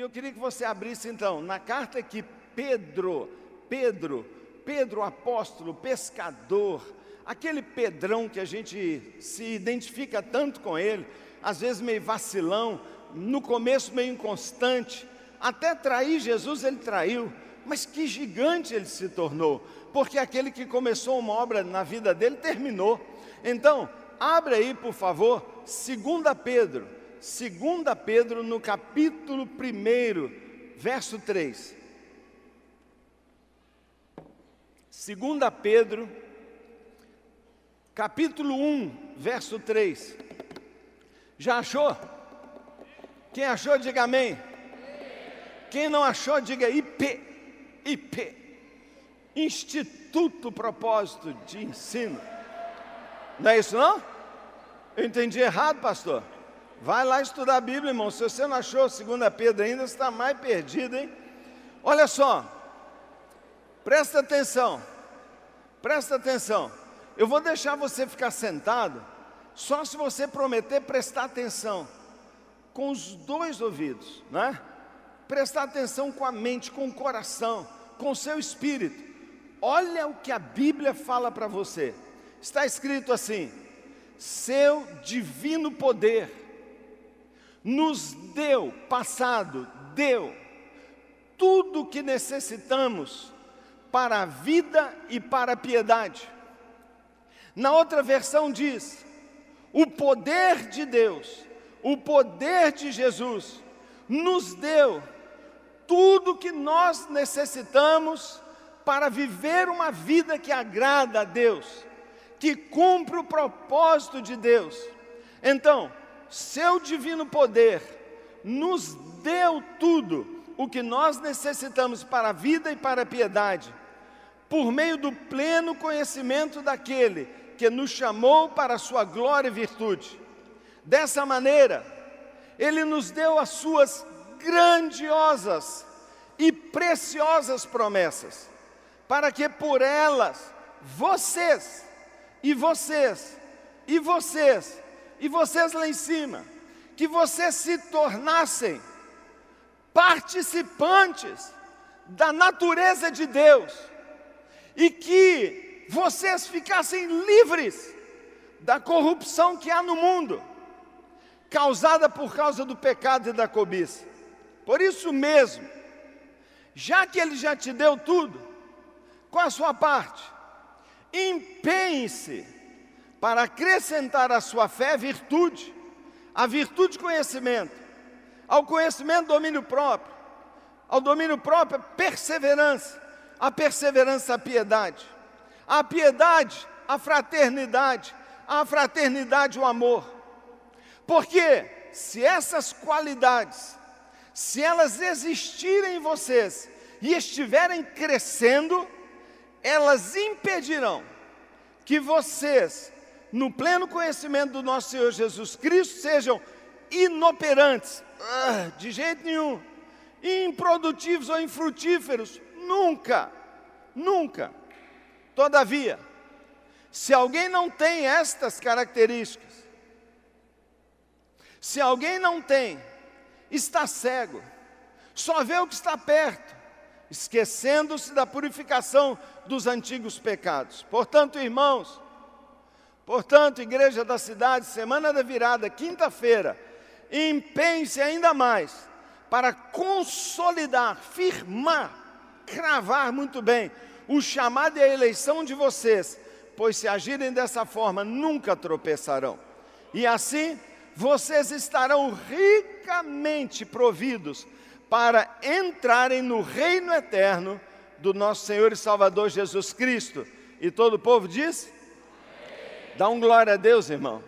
E eu queria que você abrisse então na carta que Pedro, Pedro, Pedro apóstolo, pescador, aquele Pedrão que a gente se identifica tanto com ele, às vezes meio vacilão, no começo meio inconstante, até trair Jesus ele traiu, mas que gigante ele se tornou, porque aquele que começou uma obra na vida dele terminou. Então, abre aí, por favor, 2 Pedro 2 Pedro, no capítulo 1, verso 3. 2 Pedro, capítulo 1, verso 3. Já achou? Quem achou, diga amém. Quem não achou, diga IP. IP. Instituto Propósito de Ensino. Não é isso não? Eu entendi errado, pastor? Vai lá estudar a Bíblia, irmão. Se você não achou 2 Pedro ainda, você está mais perdido, hein? Olha só, presta atenção, presta atenção. Eu vou deixar você ficar sentado, só se você prometer prestar atenção com os dois ouvidos, né? Prestar atenção com a mente, com o coração, com o seu espírito. Olha o que a Bíblia fala para você. Está escrito assim: seu divino poder nos deu, passado, deu, tudo o que necessitamos para a vida e para a piedade. Na outra versão diz: o poder de Deus, o poder de Jesus, nos deu tudo o que nós necessitamos para viver uma vida que agrada a Deus, que cumpre o propósito de Deus. Então, seu divino poder nos deu tudo o que nós necessitamos para a vida e para a piedade, por meio do pleno conhecimento daquele que nos chamou para a sua glória e virtude. Dessa maneira, ele nos deu as suas grandiosas e preciosas promessas, para que por elas vocês e vocês e vocês e vocês lá em cima, que vocês se tornassem participantes da natureza de Deus e que vocês ficassem livres da corrupção que há no mundo, causada por causa do pecado e da cobiça. Por isso mesmo, já que Ele já te deu tudo, qual a sua parte? Empenhe-se para acrescentar à sua fé virtude, a virtude conhecimento, ao conhecimento domínio próprio, ao domínio próprio perseverança, a perseverança a piedade, a piedade a fraternidade, a fraternidade o amor. Porque se essas qualidades, se elas existirem em vocês e estiverem crescendo, elas impedirão que vocês no pleno conhecimento do nosso Senhor Jesus Cristo, sejam inoperantes, ah, de jeito nenhum, improdutivos ou infrutíferos, nunca, nunca. Todavia, se alguém não tem estas características, se alguém não tem, está cego, só vê o que está perto, esquecendo-se da purificação dos antigos pecados. Portanto, irmãos, Portanto, igreja da cidade, semana da virada, quinta-feira, empenhe-se ainda mais para consolidar, firmar, cravar muito bem o chamado e a eleição de vocês, pois se agirem dessa forma, nunca tropeçarão. E assim, vocês estarão ricamente providos para entrarem no reino eterno do nosso Senhor e Salvador Jesus Cristo. E todo o povo diz: Dá um glória a Deus, irmão.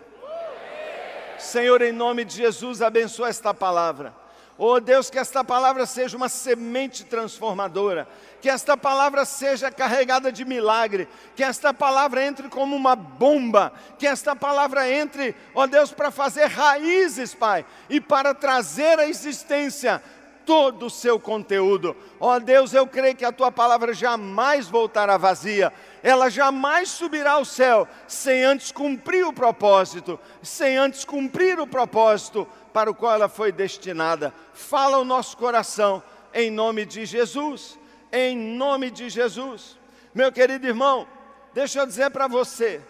Senhor, em nome de Jesus, abençoa esta palavra. Oh Deus, que esta palavra seja uma semente transformadora, que esta palavra seja carregada de milagre, que esta palavra entre como uma bomba, que esta palavra entre, ó oh Deus, para fazer raízes, Pai, e para trazer à existência todo o seu conteúdo. Ó oh Deus, eu creio que a tua palavra jamais voltará vazia, ela jamais subirá ao céu sem antes cumprir o propósito, sem antes cumprir o propósito para o qual ela foi destinada. Fala o nosso coração em nome de Jesus, em nome de Jesus. Meu querido irmão, deixa eu dizer para você,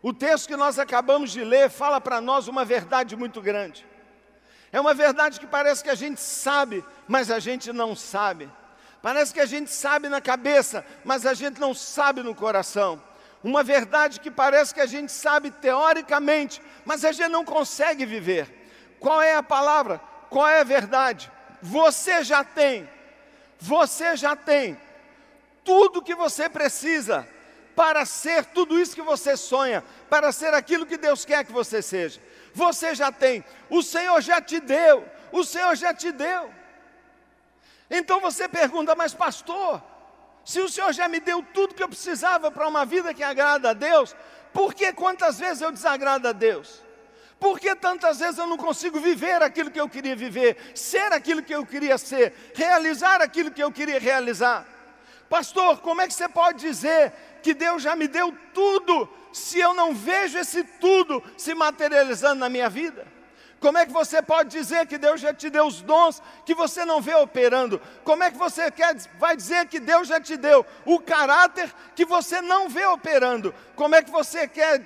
o texto que nós acabamos de ler fala para nós uma verdade muito grande. É uma verdade que parece que a gente sabe, mas a gente não sabe. Parece que a gente sabe na cabeça, mas a gente não sabe no coração. Uma verdade que parece que a gente sabe teoricamente, mas a gente não consegue viver. Qual é a palavra? Qual é a verdade? Você já tem, você já tem tudo que você precisa para ser tudo isso que você sonha, para ser aquilo que Deus quer que você seja você já tem, o Senhor já te deu, o Senhor já te deu. Então você pergunta, mas pastor, se o Senhor já me deu tudo que eu precisava para uma vida que agrada a Deus, por que quantas vezes eu desagrado a Deus? Por que tantas vezes eu não consigo viver aquilo que eu queria viver, ser aquilo que eu queria ser, realizar aquilo que eu queria realizar? Pastor, como é que você pode dizer que Deus já me deu tudo se eu não vejo esse tudo se materializando na minha vida? Como é que você pode dizer que Deus já te deu os dons que você não vê operando? Como é que você quer, vai dizer que Deus já te deu o caráter que você não vê operando? Como é que você quer,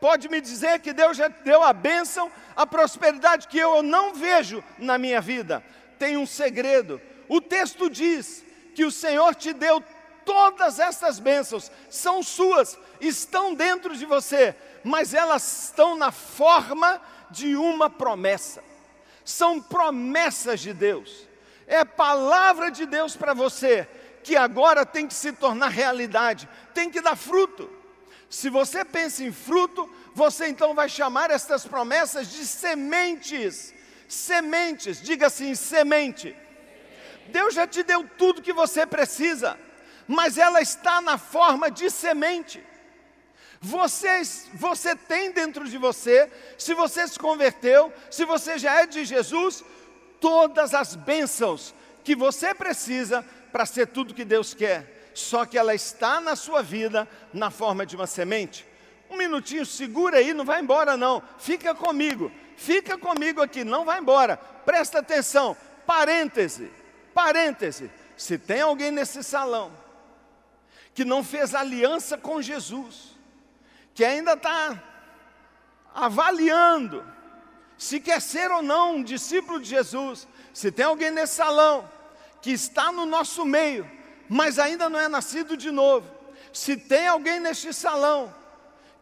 pode me dizer que Deus já te deu a bênção, a prosperidade que eu não vejo na minha vida? Tem um segredo. O texto diz que o Senhor te deu todas essas bênçãos são suas, estão dentro de você, mas elas estão na forma de uma promessa. São promessas de Deus. É palavra de Deus para você que agora tem que se tornar realidade, tem que dar fruto. Se você pensa em fruto, você então vai chamar essas promessas de sementes. Sementes, diga assim: semente. Deus já te deu tudo que você precisa mas ela está na forma de semente. Você, você tem dentro de você, se você se converteu, se você já é de Jesus, todas as bênçãos que você precisa para ser tudo que Deus quer. Só que ela está na sua vida na forma de uma semente. Um minutinho, segura aí, não vai embora não. Fica comigo, fica comigo aqui, não vai embora. Presta atenção. Parêntese, parêntese. Se tem alguém nesse salão que não fez aliança com Jesus, que ainda está avaliando se quer ser ou não um discípulo de Jesus, se tem alguém nesse salão que está no nosso meio, mas ainda não é nascido de novo, se tem alguém neste salão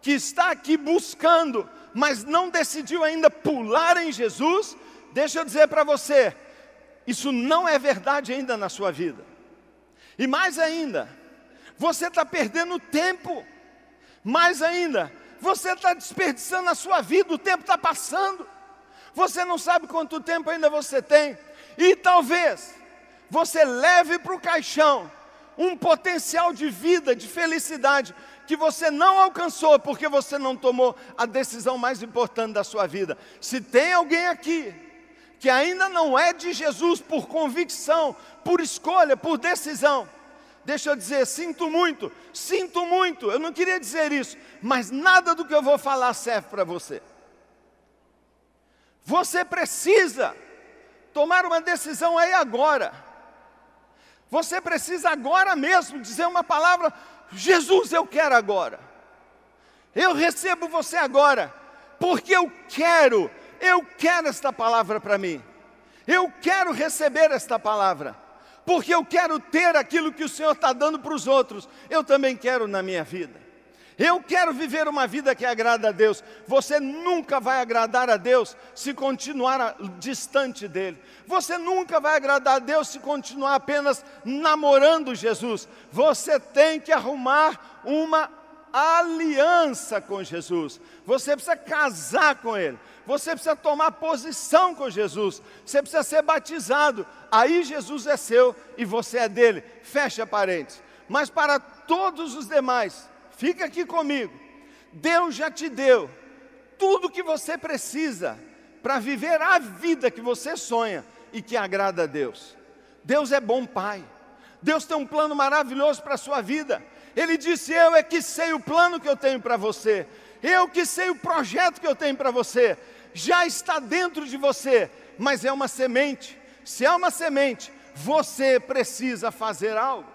que está aqui buscando, mas não decidiu ainda pular em Jesus, deixa eu dizer para você, isso não é verdade ainda na sua vida. E mais ainda, você está perdendo tempo. Mais ainda, você está desperdiçando a sua vida, o tempo está passando. Você não sabe quanto tempo ainda você tem. E talvez você leve para o caixão um potencial de vida, de felicidade, que você não alcançou porque você não tomou a decisão mais importante da sua vida. Se tem alguém aqui que ainda não é de Jesus por convicção, por escolha, por decisão, Deixa eu dizer, sinto muito, sinto muito, eu não queria dizer isso, mas nada do que eu vou falar serve para você. Você precisa tomar uma decisão aí agora. Você precisa agora mesmo dizer uma palavra: Jesus, eu quero agora. Eu recebo você agora, porque eu quero, eu quero esta palavra para mim. Eu quero receber esta palavra porque eu quero ter aquilo que o Senhor está dando para os outros, eu também quero na minha vida. Eu quero viver uma vida que agrada a Deus. Você nunca vai agradar a Deus se continuar distante dele. Você nunca vai agradar a Deus se continuar apenas namorando Jesus. Você tem que arrumar uma aliança com Jesus. Você precisa casar com Ele. Você precisa tomar posição com Jesus. Você precisa ser batizado. Aí Jesus é seu e você é dele. Fecha parênteses. Mas para todos os demais, fica aqui comigo. Deus já te deu tudo o que você precisa para viver a vida que você sonha e que agrada a Deus. Deus é bom Pai. Deus tem um plano maravilhoso para a sua vida. Ele disse: Eu é que sei o plano que eu tenho para você, eu que sei o projeto que eu tenho para você. Já está dentro de você, mas é uma semente. Se é uma semente, você precisa fazer algo.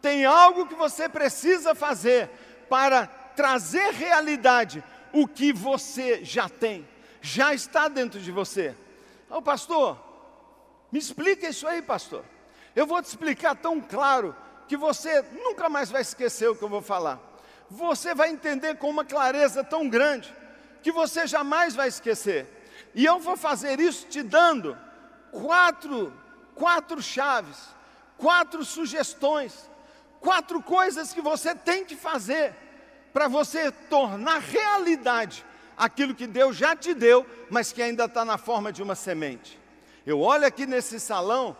Tem algo que você precisa fazer para trazer realidade o que você já tem, já está dentro de você. Ô oh, pastor, me explica isso aí, pastor. Eu vou te explicar tão claro que você nunca mais vai esquecer o que eu vou falar. Você vai entender com uma clareza tão grande que você jamais vai esquecer. E eu vou fazer isso te dando quatro, quatro chaves, quatro sugestões, quatro coisas que você tem que fazer para você tornar realidade aquilo que Deus já te deu, mas que ainda está na forma de uma semente. Eu olho aqui nesse salão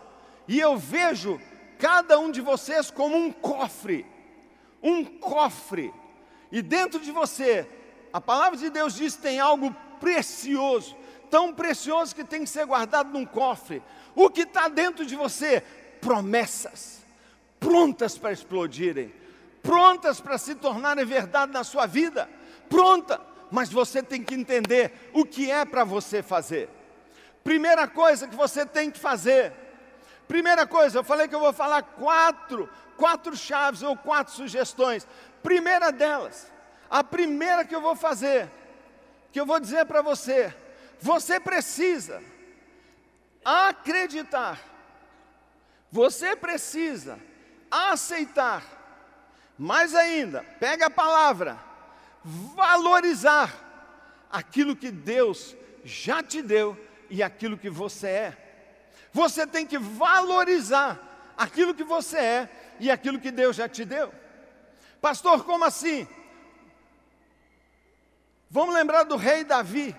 e eu vejo cada um de vocês como um cofre, um cofre, e dentro de você, a palavra de Deus diz tem algo precioso, tão precioso que tem que ser guardado num cofre. O que está dentro de você? Promessas, prontas para explodirem, prontas para se tornarem verdade na sua vida, pronta, mas você tem que entender o que é para você fazer. Primeira coisa que você tem que fazer, Primeira coisa, eu falei que eu vou falar quatro, quatro chaves ou quatro sugestões. Primeira delas, a primeira que eu vou fazer, que eu vou dizer para você, você precisa acreditar, você precisa aceitar, mais ainda, pega a palavra, valorizar aquilo que Deus já te deu e aquilo que você é. Você tem que valorizar aquilo que você é e aquilo que Deus já te deu. Pastor, como assim? Vamos lembrar do rei Davi.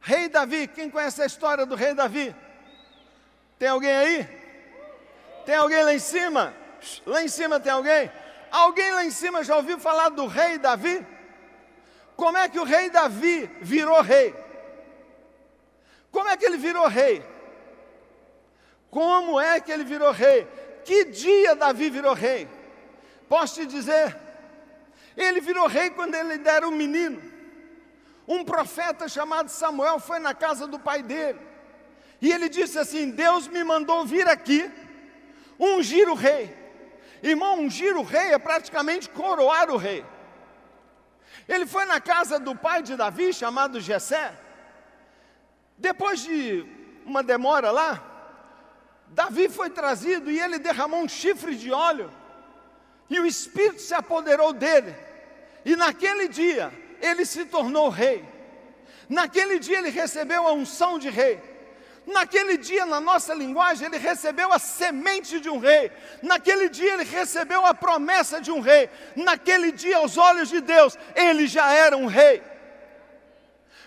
Rei Davi, quem conhece a história do rei Davi? Tem alguém aí? Tem alguém lá em cima? Lá em cima tem alguém? Alguém lá em cima já ouviu falar do rei Davi? Como é que o rei Davi virou rei? Como é que ele virou rei? Como é que ele virou rei? Que dia Davi virou rei? Posso te dizer, ele virou rei quando ele era um menino. Um profeta chamado Samuel foi na casa do pai dele. E ele disse assim: Deus me mandou vir aqui, ungir o rei. Irmão, ungir o rei é praticamente coroar o rei. Ele foi na casa do pai de Davi, chamado Jessé. Depois de uma demora lá, Davi foi trazido e ele derramou um chifre de óleo, e o Espírito se apoderou dele, e naquele dia ele se tornou rei. Naquele dia ele recebeu a unção de rei. Naquele dia, na nossa linguagem, ele recebeu a semente de um rei. Naquele dia, ele recebeu a promessa de um rei. Naquele dia, aos olhos de Deus, ele já era um rei.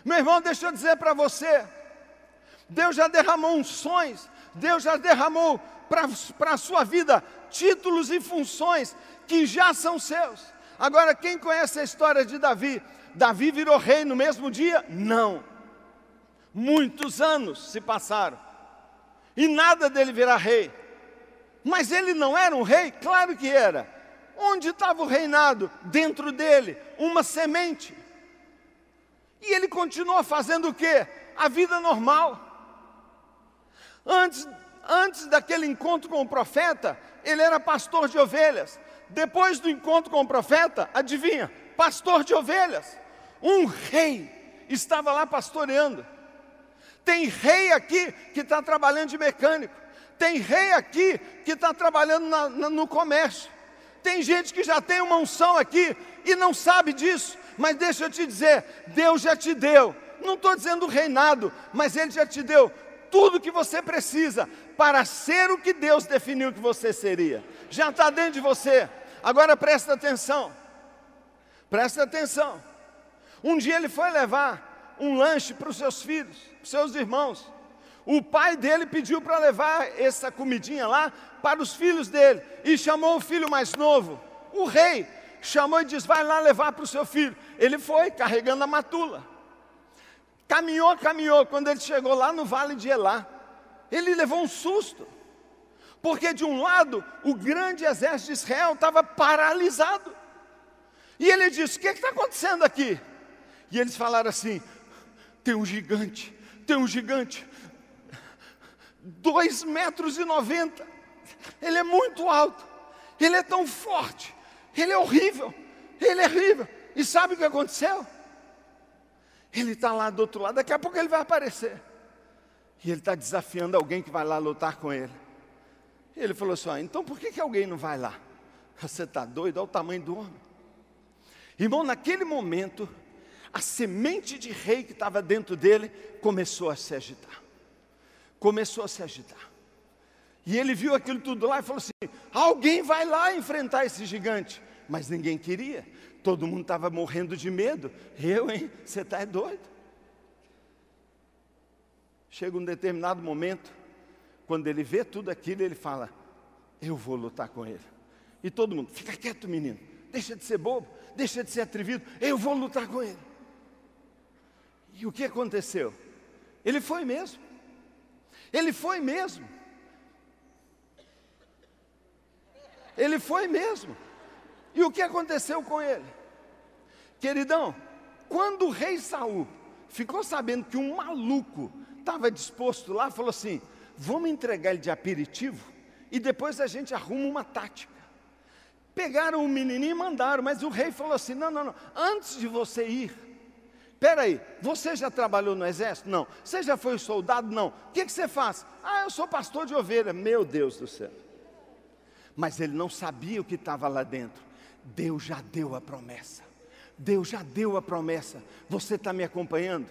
Meu irmão, deixa eu dizer para você: Deus já derramou unções, Deus já derramou para a sua vida títulos e funções que já são seus. Agora, quem conhece a história de Davi? Davi virou rei no mesmo dia? Não. Muitos anos se passaram e nada dele virar rei. Mas ele não era um rei? Claro que era. Onde estava o reinado? Dentro dele, uma semente. E ele continua fazendo o quê? A vida normal. Antes, antes daquele encontro com o profeta, ele era pastor de ovelhas. Depois do encontro com o profeta, adivinha? Pastor de ovelhas. Um rei estava lá pastoreando. Tem rei aqui que está trabalhando de mecânico. Tem rei aqui que está trabalhando na, na, no comércio. Tem gente que já tem uma unção aqui e não sabe disso. Mas deixa eu te dizer, Deus já te deu. Não estou dizendo reinado, mas Ele já te deu tudo que você precisa para ser o que Deus definiu que você seria. Já está dentro de você. Agora presta atenção. Presta atenção. Um dia ele foi levar um lanche para os seus filhos, para os seus irmãos. O pai dele pediu para levar essa comidinha lá para os filhos dele e chamou o filho mais novo. O rei chamou e disse: Vai lá levar para o seu filho. Ele foi carregando a matula. Caminhou, caminhou. Quando ele chegou lá no vale de Elá, ele levou um susto. Porque de um lado o grande exército de Israel estava paralisado. E ele disse: O que está acontecendo aqui? E eles falaram assim: Tem um gigante, tem um gigante, dois metros e noventa. Ele é muito alto, ele é tão forte, ele é horrível, ele é horrível. E sabe o que aconteceu? Ele está lá do outro lado, daqui a pouco ele vai aparecer. E ele está desafiando alguém que vai lá lutar com ele. E ele falou assim: ah, então por que, que alguém não vai lá? Você está doido? Olha o tamanho do homem. Irmão, naquele momento, a semente de rei que estava dentro dele começou a se agitar. Começou a se agitar. E ele viu aquilo tudo lá e falou assim: alguém vai lá enfrentar esse gigante. Mas ninguém queria. Todo mundo estava morrendo de medo. Eu, hein? Você está é doido. Chega um determinado momento, quando ele vê tudo aquilo, ele fala: Eu vou lutar com ele. E todo mundo, fica quieto, menino, deixa de ser bobo, deixa de ser atrevido, eu vou lutar com ele. E o que aconteceu? Ele foi mesmo. Ele foi mesmo. Ele foi mesmo. E o que aconteceu com ele? Queridão, quando o rei Saul ficou sabendo que um maluco estava disposto lá, falou assim: vamos entregar ele de aperitivo e depois a gente arruma uma tática. Pegaram o menininho e mandaram, mas o rei falou assim: não, não, não, antes de você ir, peraí, você já trabalhou no exército? Não. Você já foi soldado? Não. O que, que você faz? Ah, eu sou pastor de ovelha. Meu Deus do céu. Mas ele não sabia o que estava lá dentro. Deus já deu a promessa. Deus já deu a promessa. Você está me acompanhando?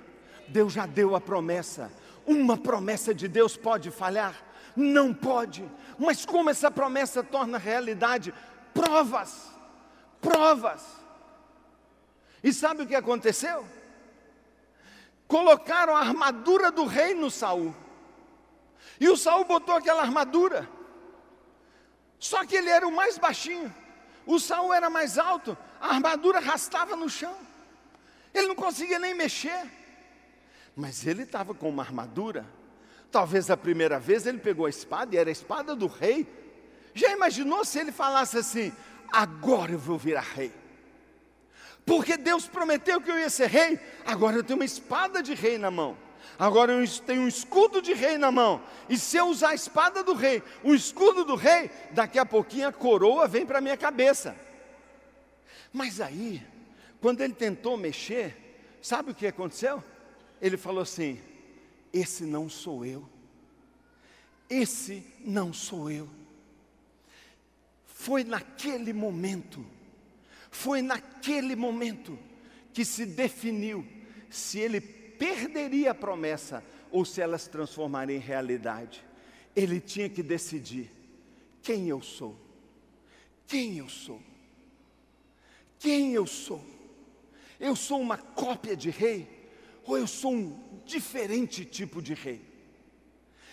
Deus já deu a promessa. Uma promessa de Deus pode falhar? Não pode. Mas como essa promessa torna realidade? Provas. Provas. E sabe o que aconteceu? Colocaram a armadura do rei no Saul. E o Saul botou aquela armadura. Só que ele era o mais baixinho. O Saul era mais alto, a armadura arrastava no chão. Ele não conseguia nem mexer. Mas ele estava com uma armadura. Talvez a primeira vez ele pegou a espada e era a espada do rei. Já imaginou se ele falasse assim: agora eu vou virar rei? Porque Deus prometeu que eu ia ser rei, agora eu tenho uma espada de rei na mão. Agora eu tenho um escudo de rei na mão. E se eu usar a espada do rei, o escudo do rei, daqui a pouquinho a coroa vem para a minha cabeça. Mas aí, quando ele tentou mexer, sabe o que aconteceu? ele falou assim: Esse não sou eu. Esse não sou eu. Foi naquele momento, foi naquele momento que se definiu se ele perderia a promessa ou se ela se transformaria em realidade. Ele tinha que decidir quem eu sou. Quem eu sou? Quem eu sou? Eu sou uma cópia de rei ou eu sou um diferente tipo de rei?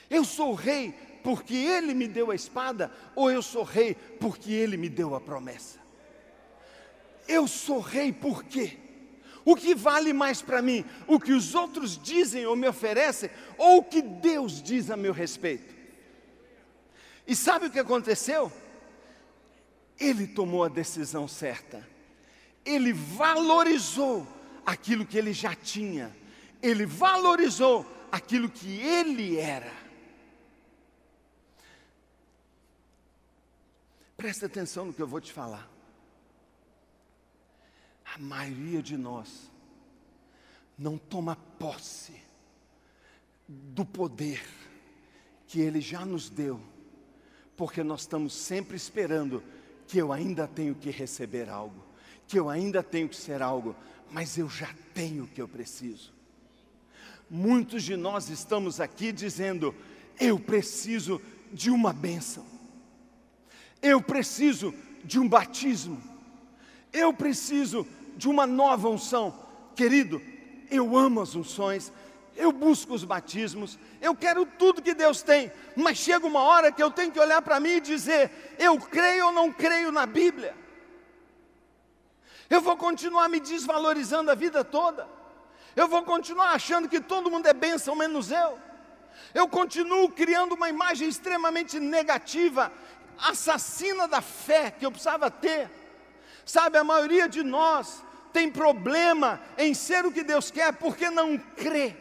Eu sou rei porque ele me deu a espada, ou eu sou rei porque ele me deu a promessa? Eu sou rei por quê? O que vale mais para mim? O que os outros dizem ou me oferecem, ou o que Deus diz a meu respeito? E sabe o que aconteceu? Ele tomou a decisão certa, ele valorizou aquilo que ele já tinha, ele valorizou aquilo que ele era. Presta atenção no que eu vou te falar. A maioria de nós não toma posse do poder que Ele já nos deu, porque nós estamos sempre esperando que eu ainda tenho que receber algo, que eu ainda tenho que ser algo, mas eu já tenho o que eu preciso. Muitos de nós estamos aqui dizendo: eu preciso de uma bênção, eu preciso de um batismo, eu preciso de uma nova unção. Querido, eu amo as unções, eu busco os batismos, eu quero tudo que Deus tem, mas chega uma hora que eu tenho que olhar para mim e dizer: eu creio ou não creio na Bíblia? Eu vou continuar me desvalorizando a vida toda, eu vou continuar achando que todo mundo é bênção menos eu, eu continuo criando uma imagem extremamente negativa, assassina da fé que eu precisava ter. Sabe, a maioria de nós tem problema em ser o que Deus quer porque não crê.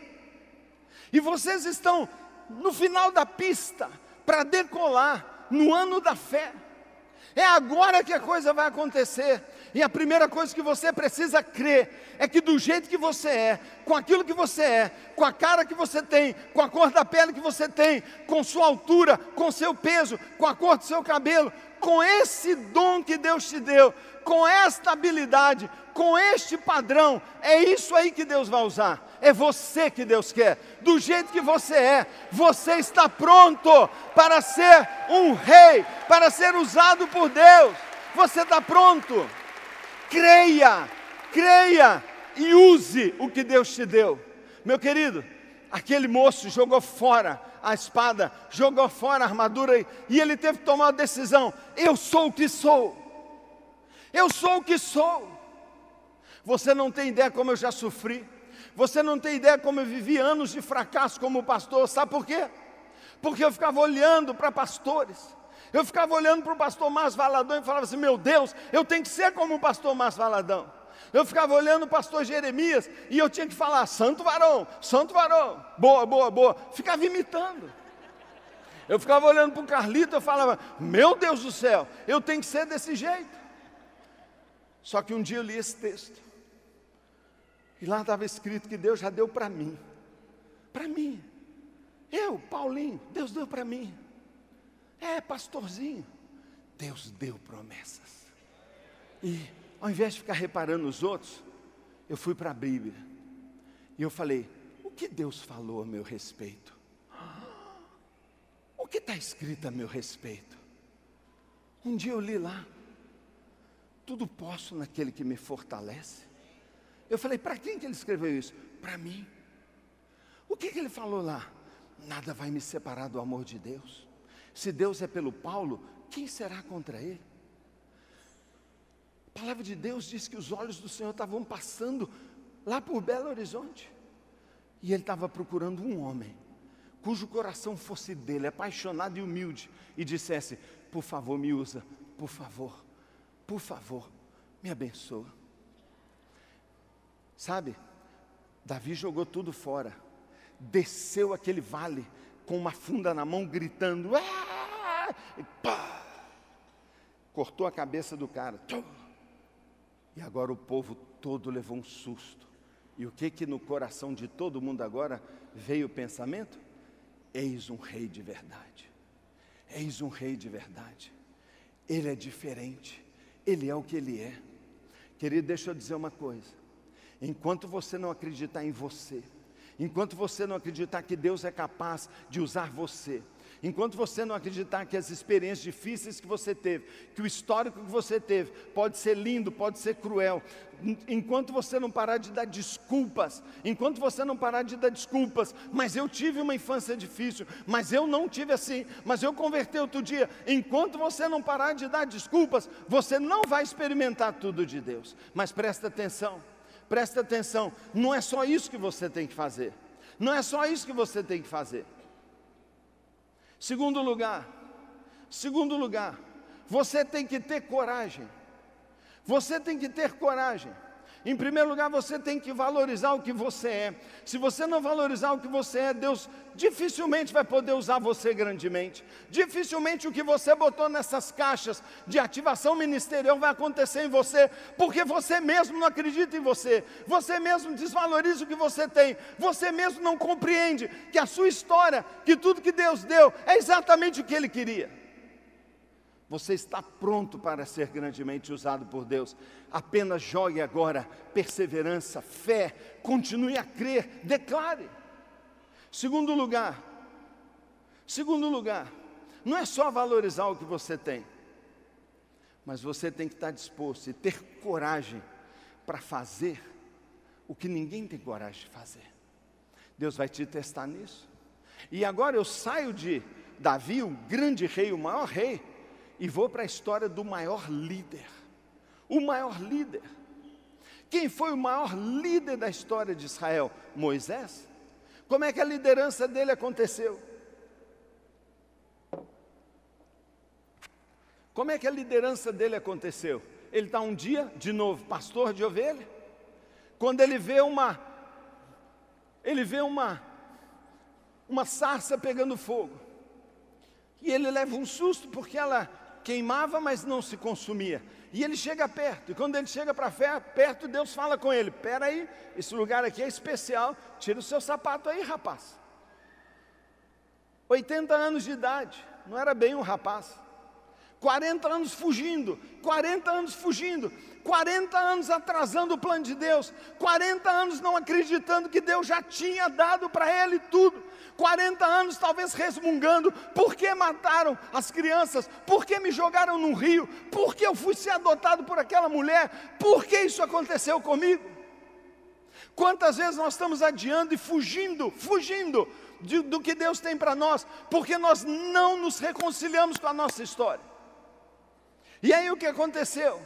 E vocês estão no final da pista para decolar no ano da fé. É agora que a coisa vai acontecer. E a primeira coisa que você precisa crer é que do jeito que você é, com aquilo que você é, com a cara que você tem, com a cor da pele que você tem, com sua altura, com seu peso, com a cor do seu cabelo, com esse dom que Deus te deu, com esta habilidade, com este padrão, é isso aí que Deus vai usar. É você que Deus quer, do jeito que você é. Você está pronto para ser um rei, para ser usado por Deus. Você está pronto. Creia, creia e use o que Deus te deu. Meu querido, aquele moço jogou fora a espada, jogou fora a armadura e ele teve que tomar uma decisão: eu sou o que sou. Eu sou o que sou. Você não tem ideia como eu já sofri. Você não tem ideia como eu vivi anos de fracasso como pastor. Sabe por quê? Porque eu ficava olhando para pastores. Eu ficava olhando para o pastor Márcio Valadão e falava assim: Meu Deus, eu tenho que ser como o pastor Márcio Valadão. Eu ficava olhando o pastor Jeremias e eu tinha que falar: Santo varão, santo varão, boa, boa, boa. Ficava imitando. Eu ficava olhando para o Carlito e falava: Meu Deus do céu, eu tenho que ser desse jeito. Só que um dia eu li esse texto. E lá estava escrito que Deus já deu para mim. Para mim. Eu, Paulinho, Deus deu para mim. É, pastorzinho. Deus deu promessas. E ao invés de ficar reparando os outros, eu fui para a Bíblia. E eu falei: o que Deus falou a meu respeito? O que está escrito a meu respeito? Um dia eu li lá: tudo posso naquele que me fortalece. Eu falei, para quem que ele escreveu isso? Para mim. O que, que ele falou lá? Nada vai me separar do amor de Deus. Se Deus é pelo Paulo, quem será contra ele? A palavra de Deus diz que os olhos do Senhor estavam passando lá por Belo Horizonte. E ele estava procurando um homem cujo coração fosse dele, apaixonado e humilde, e dissesse: Por favor, me usa, por favor, por favor, me abençoa. Sabe, Davi jogou tudo fora, desceu aquele vale com uma funda na mão, gritando, ah! e pá! cortou a cabeça do cara. E agora o povo todo levou um susto. E o que que no coração de todo mundo agora veio o pensamento? Eis um rei de verdade. Eis um rei de verdade. Ele é diferente. Ele é o que ele é. Querido, deixa eu dizer uma coisa. Enquanto você não acreditar em você, enquanto você não acreditar que Deus é capaz de usar você, enquanto você não acreditar que as experiências difíceis que você teve, que o histórico que você teve, pode ser lindo, pode ser cruel, enquanto você não parar de dar desculpas, enquanto você não parar de dar desculpas, mas eu tive uma infância difícil, mas eu não tive assim, mas eu convertei outro dia, enquanto você não parar de dar desculpas, você não vai experimentar tudo de Deus. Mas presta atenção presta atenção, não é só isso que você tem que fazer. Não é só isso que você tem que fazer. Segundo lugar, segundo lugar, você tem que ter coragem. Você tem que ter coragem. Em primeiro lugar, você tem que valorizar o que você é. Se você não valorizar o que você é, Deus dificilmente vai poder usar você grandemente. Dificilmente o que você botou nessas caixas de ativação ministerial vai acontecer em você, porque você mesmo não acredita em você. Você mesmo desvaloriza o que você tem. Você mesmo não compreende que a sua história, que tudo que Deus deu é exatamente o que ele queria. Você está pronto para ser grandemente usado por Deus. Apenas jogue agora perseverança, fé, continue a crer, declare. Segundo lugar, segundo lugar, não é só valorizar o que você tem, mas você tem que estar disposto e ter coragem para fazer o que ninguém tem coragem de fazer. Deus vai te testar nisso. E agora eu saio de Davi, o grande rei, o maior rei, e vou para a história do maior líder. O maior líder. Quem foi o maior líder da história de Israel? Moisés. Como é que a liderança dele aconteceu? Como é que a liderança dele aconteceu? Ele está um dia, de novo, pastor de ovelha. Quando ele vê uma, ele vê uma, uma sarça pegando fogo. E ele leva um susto porque ela queimava, mas não se consumia. E ele chega perto, e quando ele chega para perto, Deus fala com ele: Espera aí, esse lugar aqui é especial, tira o seu sapato aí, rapaz. 80 anos de idade, não era bem um rapaz. 40 anos fugindo, 40 anos fugindo, 40 anos atrasando o plano de Deus, 40 anos não acreditando que Deus já tinha dado para ele tudo, 40 anos talvez resmungando: por que mataram as crianças? Por que me jogaram no rio? Por que eu fui ser adotado por aquela mulher? Por que isso aconteceu comigo? Quantas vezes nós estamos adiando e fugindo, fugindo de, do que Deus tem para nós, porque nós não nos reconciliamos com a nossa história. E aí o que aconteceu?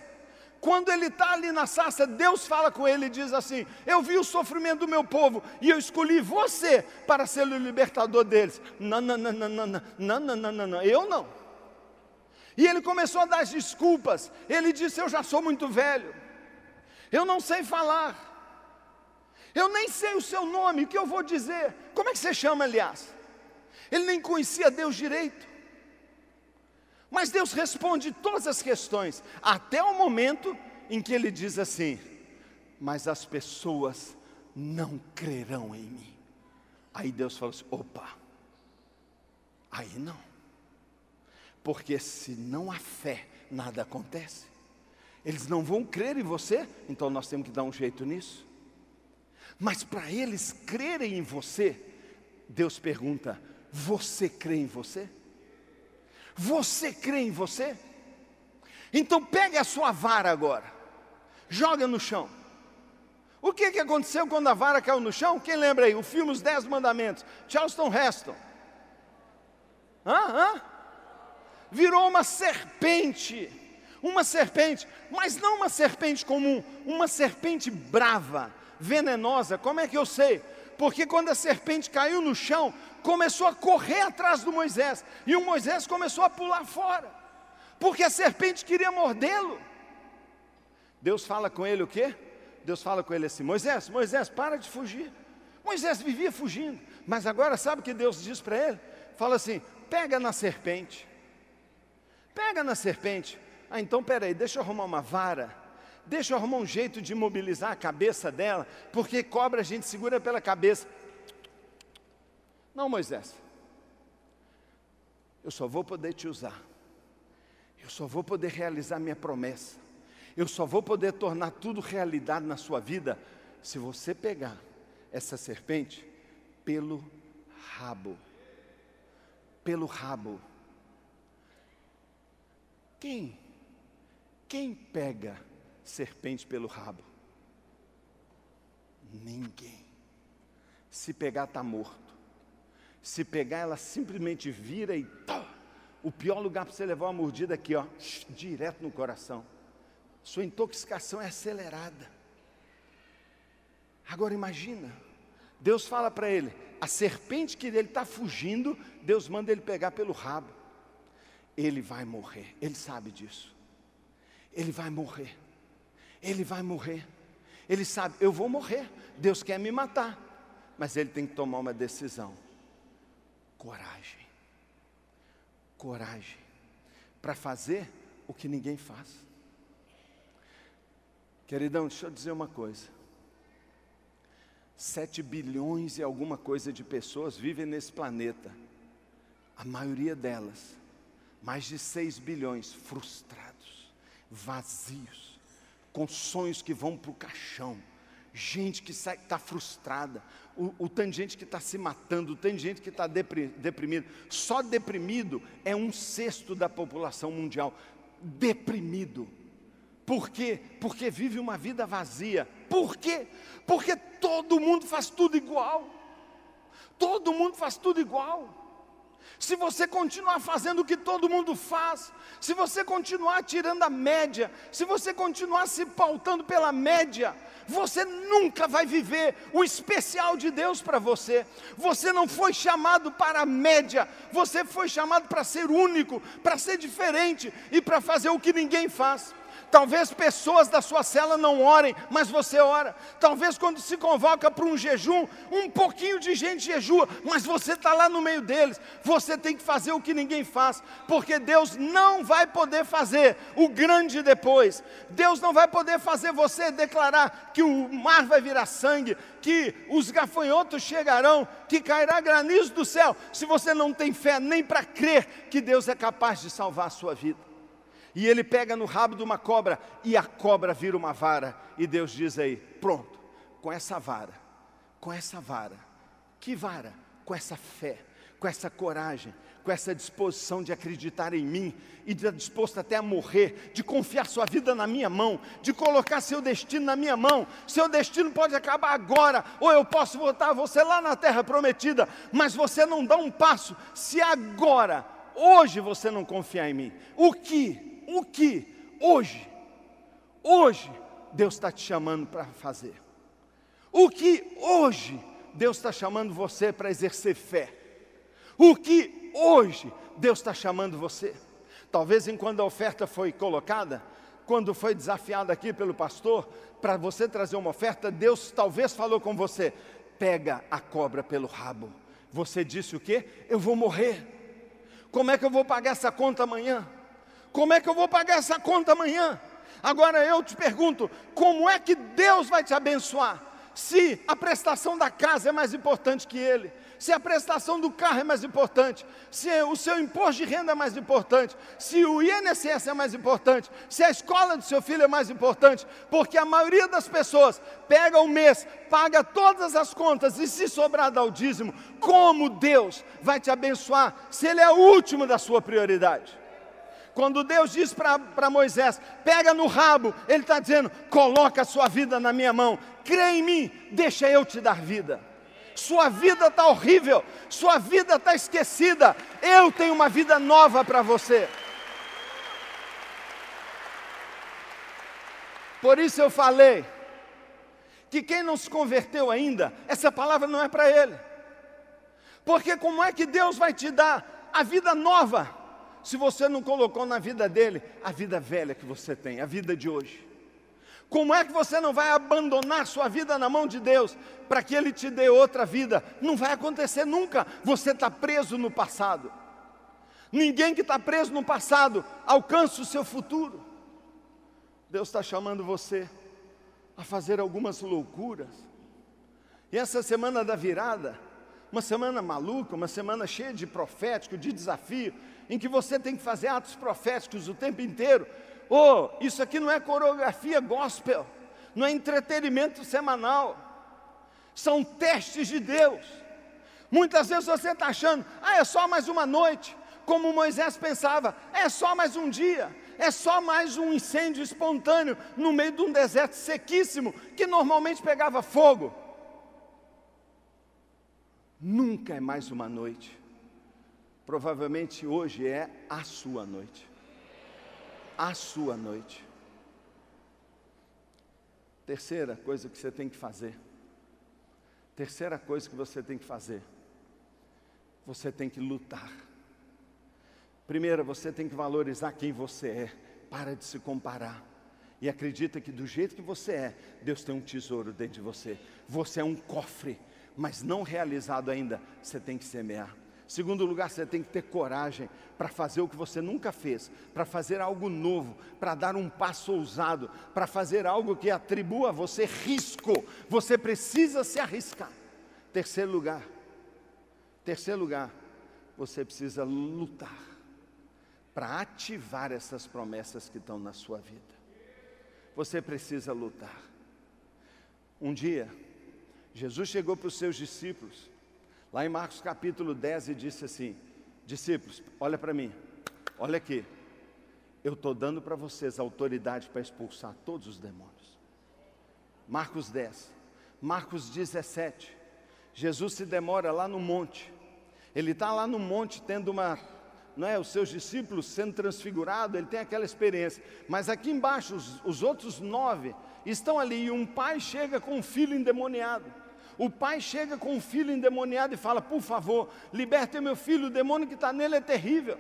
Quando ele está ali na sarça, Deus fala com ele e diz assim: Eu vi o sofrimento do meu povo e eu escolhi você para ser o libertador deles. Não, não, não, não, não, não, não, não, não, não, eu não. E ele começou a dar as desculpas. Ele disse: Eu já sou muito velho, eu não sei falar, eu nem sei o seu nome, o que eu vou dizer? Como é que você chama, aliás? Ele nem conhecia Deus direito. Mas Deus responde todas as questões, até o momento em que ele diz assim: Mas as pessoas não crerão em mim. Aí Deus fala assim: opa, aí não. Porque se não há fé, nada acontece. Eles não vão crer em você, então nós temos que dar um jeito nisso. Mas para eles crerem em você, Deus pergunta: você crê em você? Você crê em você? Então pegue a sua vara agora, joga no chão. O que, que aconteceu quando a vara caiu no chão? Quem lembra aí? O filme Os Dez Mandamentos, Charleston Heston. Hã? Hã? Virou uma serpente, uma serpente, mas não uma serpente comum, uma serpente brava, venenosa. Como é que eu sei? Porque quando a serpente caiu no chão, começou a correr atrás do Moisés, e o Moisés começou a pular fora, porque a serpente queria mordê-lo. Deus fala com ele o quê? Deus fala com ele assim: Moisés, Moisés, para de fugir. Moisés vivia fugindo, mas agora sabe o que Deus diz para ele? Fala assim: pega na serpente, pega na serpente. Ah, então peraí, deixa eu arrumar uma vara, deixa eu arrumar um jeito de mobilizar a cabeça dela, porque cobra a gente segura pela cabeça. Não, Moisés, eu só vou poder te usar, eu só vou poder realizar minha promessa, eu só vou poder tornar tudo realidade na sua vida se você pegar essa serpente pelo rabo. Pelo rabo. Quem? Quem pega serpente pelo rabo? Ninguém. Se pegar, está morto. Se pegar, ela simplesmente vira e. O pior lugar para você levar uma mordida aqui, ó, direto no coração. Sua intoxicação é acelerada. Agora imagina, Deus fala para ele, a serpente que ele está fugindo, Deus manda ele pegar pelo rabo. Ele vai morrer, ele sabe disso. Ele vai morrer. Ele vai morrer. Ele sabe, eu vou morrer. Deus quer me matar. Mas ele tem que tomar uma decisão coragem. Coragem para fazer o que ninguém faz. Queridão, deixa eu dizer uma coisa. Sete bilhões e alguma coisa de pessoas vivem nesse planeta. A maioria delas, mais de seis bilhões, frustrados, vazios, com sonhos que vão para o caixão gente que está frustrada, o, o tanto de gente que está se matando, o tanto de gente que está deprimido. Só deprimido é um sexto da população mundial. Deprimido. Por quê? Porque vive uma vida vazia. Por quê? Porque todo mundo faz tudo igual. Todo mundo faz tudo igual. Se você continuar fazendo o que todo mundo faz, se você continuar tirando a média, se você continuar se pautando pela média, você nunca vai viver o especial de Deus para você. Você não foi chamado para a média, você foi chamado para ser único, para ser diferente e para fazer o que ninguém faz. Talvez pessoas da sua cela não orem, mas você ora. Talvez quando se convoca para um jejum, um pouquinho de gente jejua, mas você está lá no meio deles. Você tem que fazer o que ninguém faz, porque Deus não vai poder fazer o grande depois. Deus não vai poder fazer você declarar que o mar vai virar sangue, que os gafanhotos chegarão, que cairá granizo do céu, se você não tem fé nem para crer que Deus é capaz de salvar a sua vida. E ele pega no rabo de uma cobra e a cobra vira uma vara. E Deus diz aí: pronto, com essa vara, com essa vara, que vara? Com essa fé, com essa coragem, com essa disposição de acreditar em mim e de disposto até a morrer, de confiar sua vida na minha mão, de colocar seu destino na minha mão. Seu destino pode acabar agora, ou eu posso voltar você lá na terra prometida, mas você não dá um passo se agora, hoje você não confiar em mim. O que o que hoje, hoje, Deus está te chamando para fazer. O que hoje Deus está chamando você para exercer fé. O que hoje Deus está chamando você. Talvez enquanto a oferta foi colocada, quando foi desafiado aqui pelo pastor, para você trazer uma oferta, Deus talvez falou com você: pega a cobra pelo rabo. Você disse o quê? Eu vou morrer. Como é que eu vou pagar essa conta amanhã? Como é que eu vou pagar essa conta amanhã? Agora eu te pergunto: como é que Deus vai te abençoar? Se a prestação da casa é mais importante que Ele, se a prestação do carro é mais importante, se o seu imposto de renda é mais importante, se o INSS é mais importante, se a escola do seu filho é mais importante, porque a maioria das pessoas pega o mês, paga todas as contas e se sobrar dá o dízimo, como Deus vai te abençoar se Ele é o último da sua prioridade? Quando Deus diz para Moisés, pega no rabo, Ele está dizendo: coloca a sua vida na minha mão, crê em mim, deixa eu te dar vida. Sua vida está horrível, sua vida está esquecida, eu tenho uma vida nova para você. Por isso eu falei que quem não se converteu ainda, essa palavra não é para ele. Porque como é que Deus vai te dar a vida nova? Se você não colocou na vida dele a vida velha que você tem, a vida de hoje? Como é que você não vai abandonar sua vida na mão de Deus para que Ele te dê outra vida? Não vai acontecer nunca. Você está preso no passado. Ninguém que está preso no passado alcança o seu futuro. Deus está chamando você a fazer algumas loucuras. E essa semana da virada, uma semana maluca, uma semana cheia de profético, de desafio, em que você tem que fazer atos proféticos o tempo inteiro. Oh, isso aqui não é coreografia gospel, não é entretenimento semanal, são testes de Deus. Muitas vezes você está achando, ah, é só mais uma noite, como Moisés pensava, é só mais um dia, é só mais um incêndio espontâneo no meio de um deserto sequíssimo, que normalmente pegava fogo. Nunca é mais uma noite. Provavelmente hoje é a sua noite. A sua noite. Terceira coisa que você tem que fazer. Terceira coisa que você tem que fazer. Você tem que lutar. Primeiro, você tem que valorizar quem você é. Para de se comparar. E acredita que do jeito que você é, Deus tem um tesouro dentro de você. Você é um cofre, mas não realizado ainda. Você tem que semear. Segundo lugar, você tem que ter coragem para fazer o que você nunca fez, para fazer algo novo, para dar um passo ousado, para fazer algo que atribua a você risco. Você precisa se arriscar. Terceiro lugar, terceiro lugar, você precisa lutar para ativar essas promessas que estão na sua vida. Você precisa lutar. Um dia, Jesus chegou para os seus discípulos Lá em Marcos capítulo 10 e disse assim: Discípulos, olha para mim, olha aqui. eu estou dando para vocês autoridade para expulsar todos os demônios. Marcos 10, Marcos 17. Jesus se demora lá no monte. Ele está lá no monte tendo uma, não é, os seus discípulos sendo transfigurados, ele tem aquela experiência. Mas aqui embaixo, os, os outros nove estão ali e um pai chega com um filho endemoniado. O pai chega com um filho endemoniado e fala: Por favor, liberte meu filho, o demônio que está nele é terrível.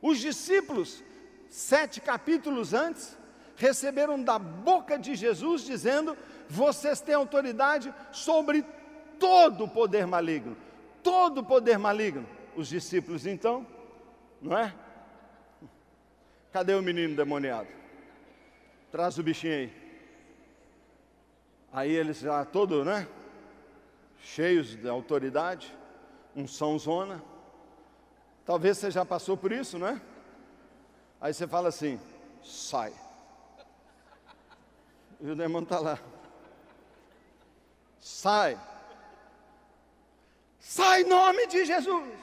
Os discípulos, sete capítulos antes, receberam da boca de Jesus dizendo: Vocês têm autoridade sobre todo o poder maligno. Todo o poder maligno. Os discípulos, então, não é? Cadê o menino demoniado? Traz o bichinho aí. Aí eles já todo, né? Cheios de autoridade, um são zona. Talvez você já passou por isso, não é? Aí você fala assim: sai. E o demônio está lá. Sai. Sai em nome de Jesus.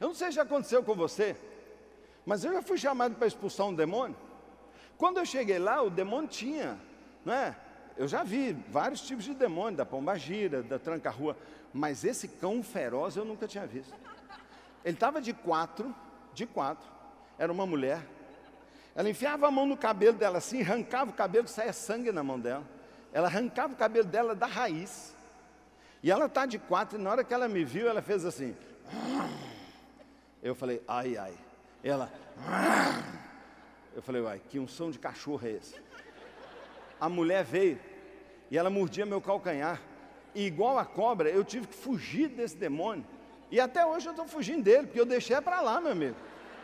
Eu não sei se já aconteceu com você, mas eu já fui chamado para expulsar um demônio. Quando eu cheguei lá, o demônio tinha, não é? Eu já vi vários tipos de demônio, da pombagira, da tranca-rua, mas esse cão feroz eu nunca tinha visto. Ele estava de quatro, de quatro, era uma mulher. Ela enfiava a mão no cabelo dela assim, arrancava o cabelo, saia sangue na mão dela. Ela arrancava o cabelo dela da raiz. E ela está de quatro, e na hora que ela me viu, ela fez assim. Eu falei, ai, ai. Ela. Eu falei, uai, que um som de cachorro é esse? A mulher veio e ela mordia meu calcanhar. E igual a cobra, eu tive que fugir desse demônio. E até hoje eu estou fugindo dele, porque eu deixei para lá, meu amigo.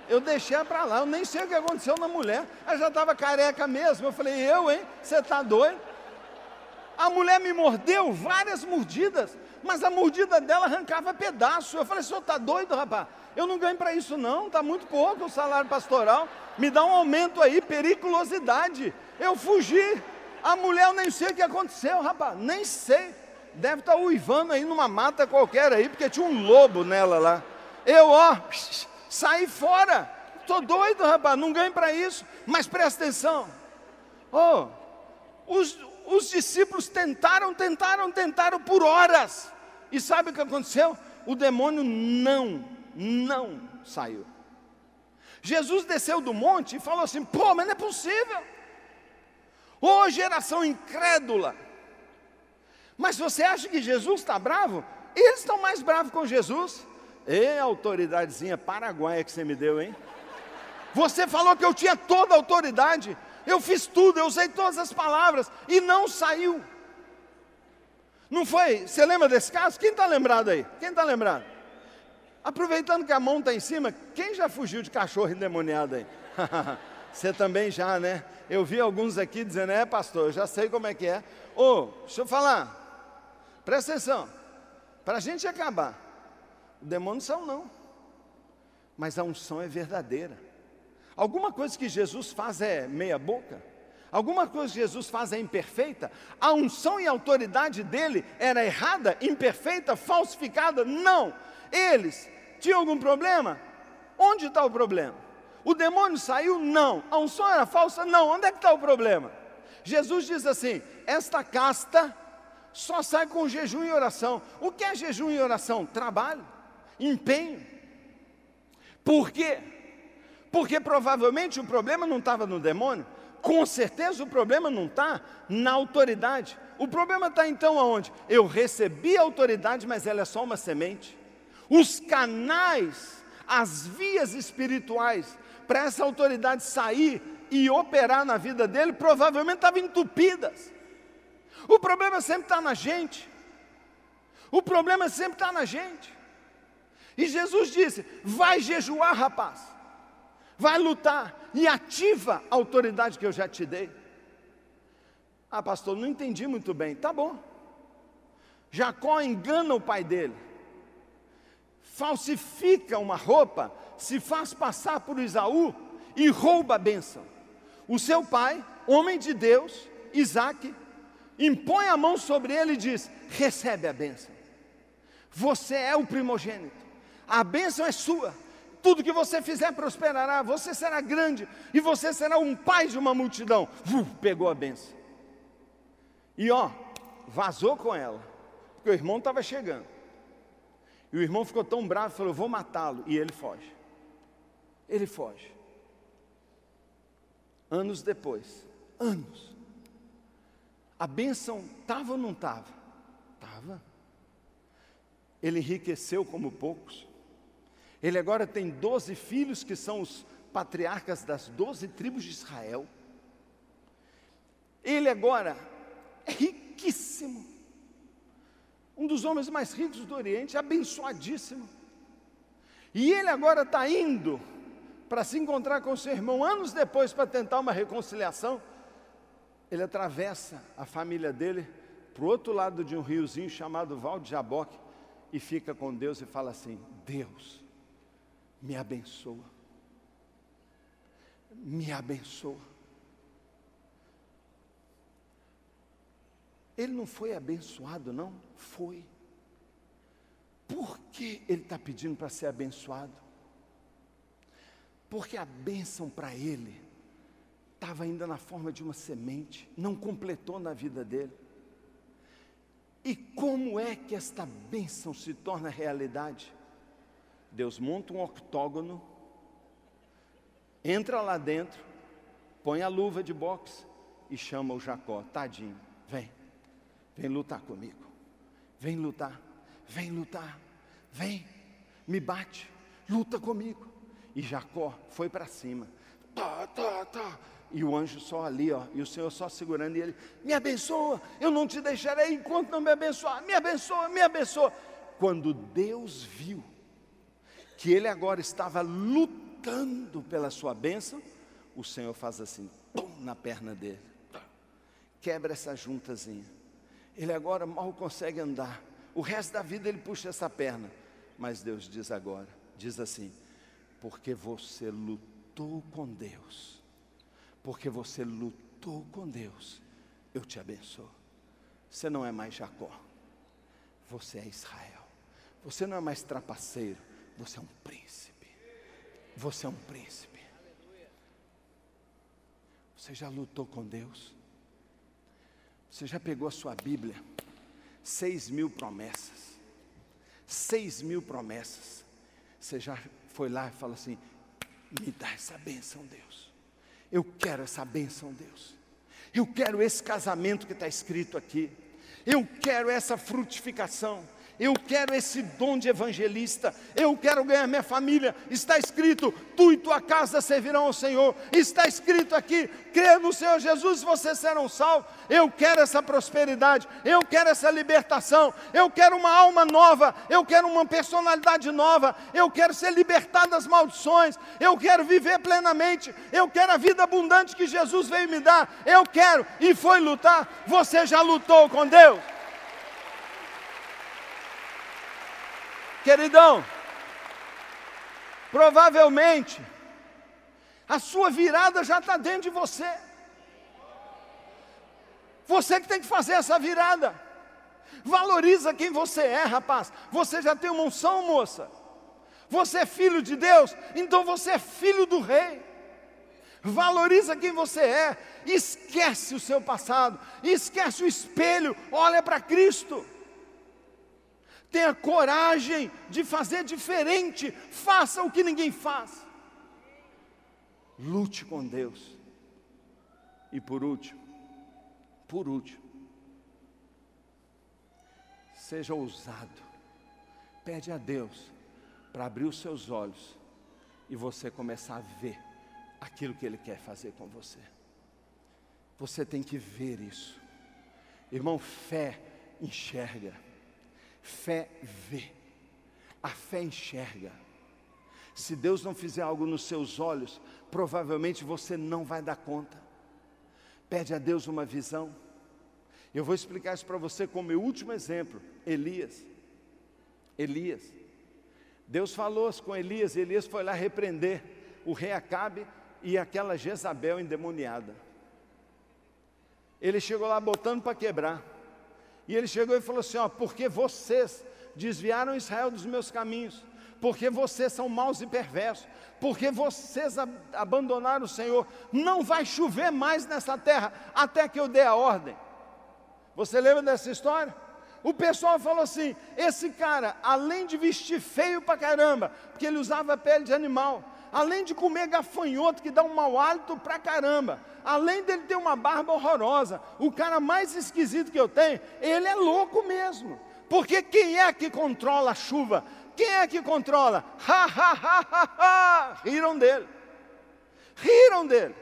Eu deixei para lá, eu nem sei o que aconteceu na mulher. Ela já estava careca mesmo. Eu falei, eu, hein? Você está doido? A mulher me mordeu várias mordidas, mas a mordida dela arrancava pedaço. Eu falei, senhor está doido, rapaz? Eu não ganho para isso não, está muito pouco o salário pastoral. Me dá um aumento aí, periculosidade. Eu fugi. A mulher, eu nem sei o que aconteceu, rapaz, nem sei. Deve estar tá uivando aí numa mata qualquer aí, porque tinha um lobo nela lá. Eu, ó, saí fora. Estou doido, rapaz, não ganho para isso. Mas presta atenção. Oh, os, os discípulos tentaram, tentaram, tentaram por horas. E sabe o que aconteceu? O demônio não, não saiu. Jesus desceu do monte e falou assim: pô, mas não é possível. Ô oh, geração incrédula. Mas você acha que Jesus está bravo? Eles estão mais bravos com Jesus. Ê, autoridadezinha paraguaia que você me deu, hein? Você falou que eu tinha toda a autoridade. Eu fiz tudo, eu usei todas as palavras e não saiu. Não foi? Você lembra desse caso? Quem está lembrado aí? Quem está lembrado? Aproveitando que a mão está em cima, quem já fugiu de cachorro endemoniado aí? Você também já, né? Eu vi alguns aqui dizendo, é pastor, eu já sei como é que é. Ô, oh, deixa eu falar, presta atenção, para a gente acabar, o demônio são não, mas a unção é verdadeira. Alguma coisa que Jesus faz é meia boca? Alguma coisa que Jesus faz é imperfeita? A unção e a autoridade dele era errada, imperfeita, falsificada? Não. Eles tinham algum problema? Onde está o problema? O demônio saiu? Não. A unção era falsa? Não. Onde é que está o problema? Jesus diz assim: esta casta só sai com jejum e oração. O que é jejum e oração? Trabalho, empenho. Por quê? Porque provavelmente o problema não estava no demônio, com certeza o problema não está na autoridade. O problema está então aonde? Eu recebi a autoridade, mas ela é só uma semente. Os canais, as vias espirituais para essa autoridade sair e operar na vida dele, provavelmente estavam entupidas. O problema sempre está na gente. O problema sempre está na gente. E Jesus disse: vai jejuar, rapaz vai lutar e ativa a autoridade que eu já te dei. Ah, pastor, não entendi muito bem. Tá bom. Jacó engana o pai dele, falsifica uma roupa, se faz passar por Isaú e rouba a bênção. O seu pai, homem de Deus, Isaac, impõe a mão sobre ele e diz: recebe a bênção. Você é o primogênito, a bênção é sua tudo que você fizer prosperará, você será grande e você será um pai de uma multidão. Uf, pegou a benção. E ó, vazou com ela, porque o irmão estava chegando. E o irmão ficou tão bravo, falou: Vou matá-lo. E ele foge. Ele foge. Anos depois, anos, a bênção estava ou não estava? Estava. Ele enriqueceu como poucos. Ele agora tem doze filhos que são os patriarcas das doze tribos de Israel. Ele agora é riquíssimo. Um dos homens mais ricos do Oriente, abençoadíssimo. E ele agora está indo para se encontrar com seu irmão anos depois para tentar uma reconciliação. Ele atravessa a família dele para o outro lado de um riozinho chamado Val de Jaboque e fica com Deus e fala assim: Deus, me abençoa. Me abençoa. Ele não foi abençoado, não? Foi. Por que ele está pedindo para ser abençoado? Porque a bênção para ele estava ainda na forma de uma semente, não completou na vida dele. E como é que esta bênção se torna realidade? Deus monta um octógono, entra lá dentro, põe a luva de boxe e chama o Jacó, tadinho, vem, vem lutar comigo, vem lutar, vem lutar, vem, me bate, luta comigo. E Jacó foi para cima, tá, tá, tá, e o anjo só ali, ó, e o Senhor só segurando, e ele, me abençoa, eu não te deixarei enquanto não me abençoar, me abençoa, me abençoa. Quando Deus viu que ele agora estava lutando pela sua bênção, o Senhor faz assim, pum, na perna dele, quebra essa juntazinha. Ele agora mal consegue andar. O resto da vida ele puxa essa perna. Mas Deus diz agora, diz assim: porque você lutou com Deus, porque você lutou com Deus, eu te abençoo. Você não é mais Jacó, você é Israel. Você não é mais trapaceiro, você é um príncipe. Você é um príncipe. Você já lutou com Deus? Você já pegou a sua Bíblia? Seis mil promessas. Seis mil promessas. Você já foi lá e falou assim: me dá essa bênção, Deus. Eu quero essa bênção, Deus. Eu quero esse casamento que está escrito aqui. Eu quero essa frutificação. Eu quero esse dom de evangelista. Eu quero ganhar minha família. Está escrito: tu e tua casa servirão ao Senhor. Está escrito aqui: crê no Senhor Jesus, vocês serão salvos. Eu quero essa prosperidade. Eu quero essa libertação. Eu quero uma alma nova. Eu quero uma personalidade nova. Eu quero ser libertado das maldições. Eu quero viver plenamente. Eu quero a vida abundante que Jesus veio me dar. Eu quero. E foi lutar. Você já lutou com Deus? Queridão, provavelmente a sua virada já está dentro de você. Você que tem que fazer essa virada. Valoriza quem você é, rapaz. Você já tem uma unção, moça. Você é filho de Deus, então você é filho do rei. Valoriza quem você é. Esquece o seu passado, esquece o espelho, olha para Cristo. Tenha coragem de fazer diferente. Faça o que ninguém faz. Lute com Deus. E por último, por último, seja ousado. Pede a Deus para abrir os seus olhos e você começar a ver aquilo que Ele quer fazer com você. Você tem que ver isso. Irmão, fé enxerga. Fé vê, a fé enxerga. Se Deus não fizer algo nos seus olhos, provavelmente você não vai dar conta. Pede a Deus uma visão. Eu vou explicar isso para você como meu último exemplo: Elias. Elias. Deus falou com Elias, e Elias foi lá repreender o rei Acabe e aquela Jezabel endemoniada. Ele chegou lá botando para quebrar. E ele chegou e falou assim: ó, porque vocês desviaram Israel dos meus caminhos, porque vocês são maus e perversos, porque vocês abandonaram o Senhor. Não vai chover mais nessa terra até que eu dê a ordem. Você lembra dessa história? O pessoal falou assim: esse cara, além de vestir feio pra caramba, porque ele usava pele de animal, além de comer gafanhoto que dá um mau hálito pra caramba, além dele ter uma barba horrorosa, o cara mais esquisito que eu tenho, ele é louco mesmo. Porque quem é que controla a chuva? Quem é que controla? Ha, ha, ha, ha, ha. Riram dele. Riram dele.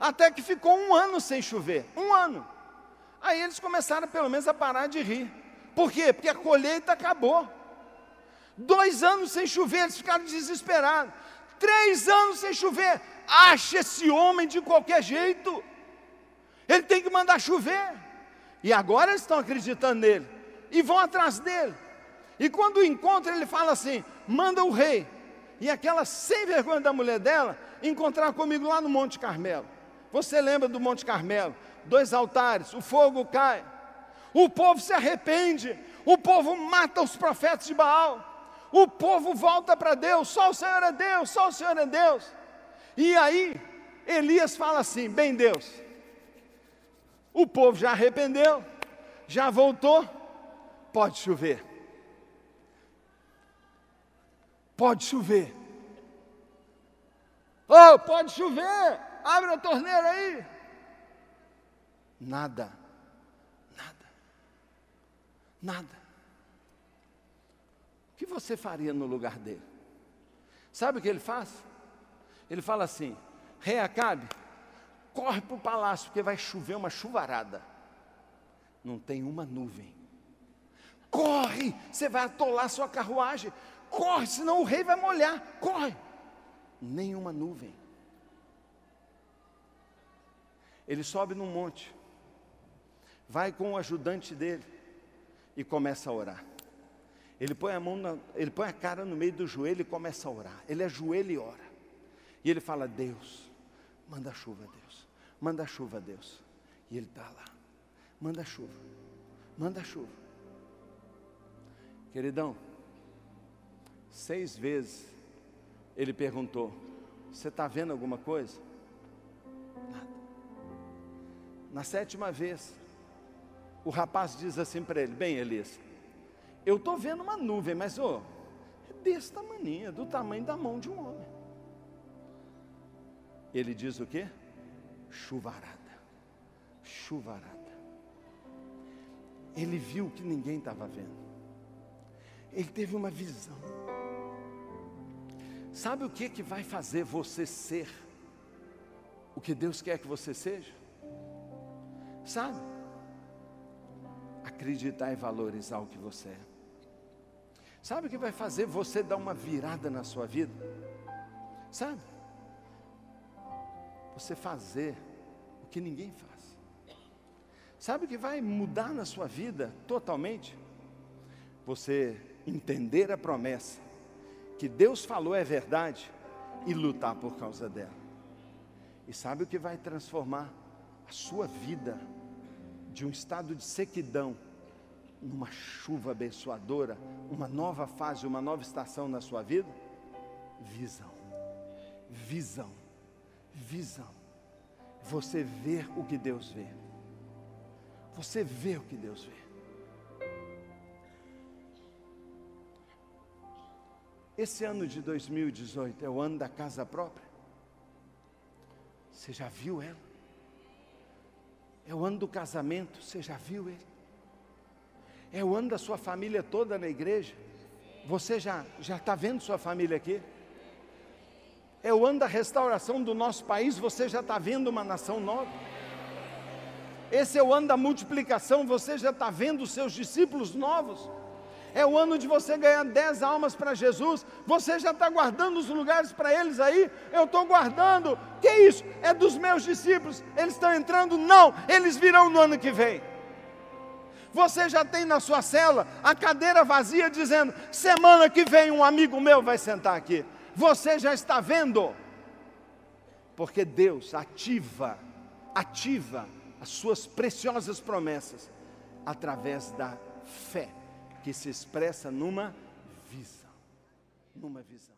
Até que ficou um ano sem chover. Um ano. Aí eles começaram pelo menos a parar de rir. Por quê? Porque a colheita acabou. Dois anos sem chover, eles ficaram desesperados. Três anos sem chover. Acha esse homem de qualquer jeito. Ele tem que mandar chover. E agora eles estão acreditando nele. E vão atrás dele. E quando o encontra, ele fala assim: manda o rei. E aquela sem vergonha da mulher dela encontrar comigo lá no Monte Carmelo. Você lembra do Monte Carmelo? Dois altares, o fogo cai. O povo se arrepende. O povo mata os profetas de Baal. O povo volta para Deus. Só o Senhor é Deus, só o Senhor é Deus. E aí, Elias fala assim: bem, Deus, o povo já arrependeu, já voltou, pode chover. Pode chover. Oh, pode chover. Abre a torneira aí. Nada. Nada. Nada. Que você faria no lugar dele? Sabe o que ele faz? Ele fala assim: Rei Acabe, corre para o palácio, porque vai chover uma chuvarada. Não tem uma nuvem. Corre, você vai atolar sua carruagem corre, senão o rei vai molhar, corre. Nenhuma nuvem. Ele sobe num monte, vai com o ajudante dele e começa a orar. Ele põe a mão, na, ele põe a cara no meio do joelho e começa a orar. Ele ajoelha e ora. E ele fala: Deus, manda chuva, Deus, manda chuva, Deus. E ele está lá, manda chuva, manda chuva. Queridão, Seis vezes ele perguntou: Você está vendo alguma coisa? Nada. Na sétima vez, o rapaz diz assim para ele: Bem, Elias, eu estou vendo uma nuvem, mas oh, é desse tamanho, do tamanho da mão de um homem. Ele diz o que? Chuvarada. Chuvarada. Ele viu o que ninguém estava vendo. Ele teve uma visão. Sabe o que, que vai fazer você ser o que Deus quer que você seja? Sabe? Acreditar e valorizar o que você é. Sabe o que vai fazer você dar uma virada na sua vida? Sabe? Você fazer o que ninguém faz. Sabe o que vai mudar na sua vida totalmente? Você entender a promessa que Deus falou é verdade e lutar por causa dela. E sabe o que vai transformar a sua vida de um estado de sequidão numa chuva abençoadora, uma nova fase, uma nova estação na sua vida? Visão. Visão. Visão. Você ver o que Deus vê. Você vê o que Deus vê. Esse ano de 2018 é o ano da casa própria. Você já viu ela? É o ano do casamento, você já viu ele? É o ano da sua família toda na igreja. Você já já está vendo sua família aqui? É o ano da restauração do nosso país. Você já está vendo uma nação nova? Esse é o ano da multiplicação. Você já está vendo os seus discípulos novos? é o ano de você ganhar dez almas para Jesus, você já está guardando os lugares para eles aí? Eu estou guardando, que isso? É dos meus discípulos, eles estão entrando? Não, eles virão no ano que vem. Você já tem na sua cela a cadeira vazia dizendo: semana que vem um amigo meu vai sentar aqui. Você já está vendo? Porque Deus ativa, ativa as suas preciosas promessas através da fé que se expressa numa visão. numa visão.